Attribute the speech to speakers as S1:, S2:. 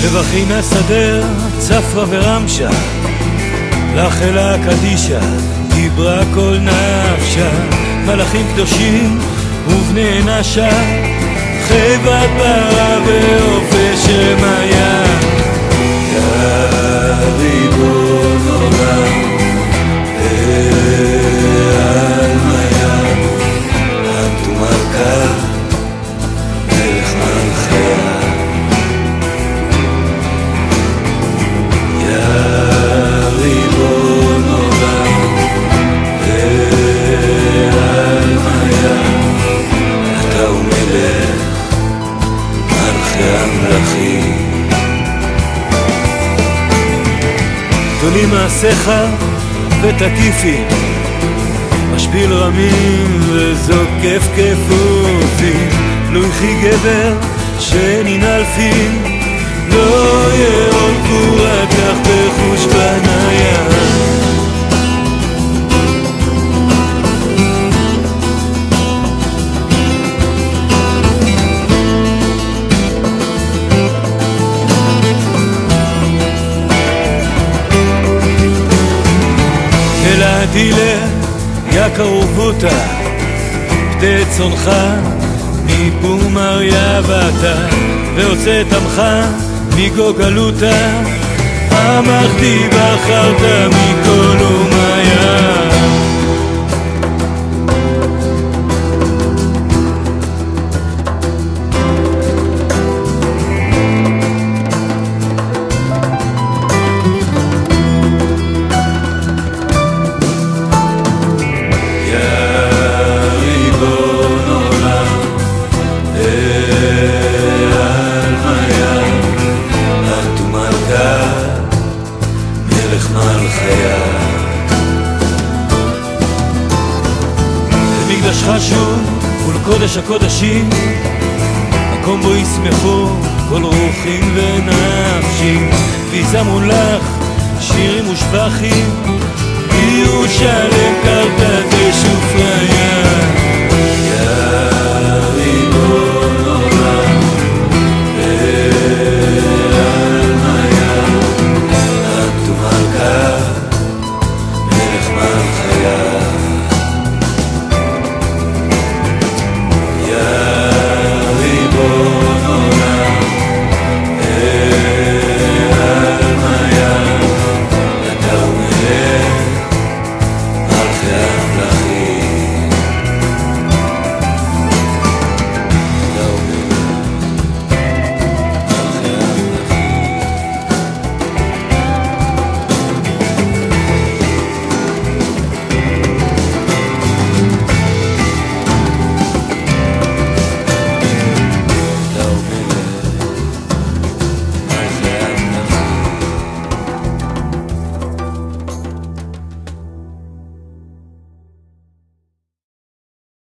S1: שבחי שבחי צפרא ורמשה לך אלה קדישא, דיברה כל נפשה מלאכים קדושים ובני נשה חיבת ברה ואור. גדולים מעשיך ותקיפי משפיל רמים וזוקף כפופים לו יחי גבר שננעל פי לא יאול יקר ובוטה פדה צונך מבומר יבתה והוצאת עמך מגוגלותה אמרתי בחרת מכל אומיה מקדש חשוב ולקודש הקודשים. מקום בו ישמחו כל רוחים ונפשים ויזמרו לך שירים ושבחים בירושלם קרתא דשופריים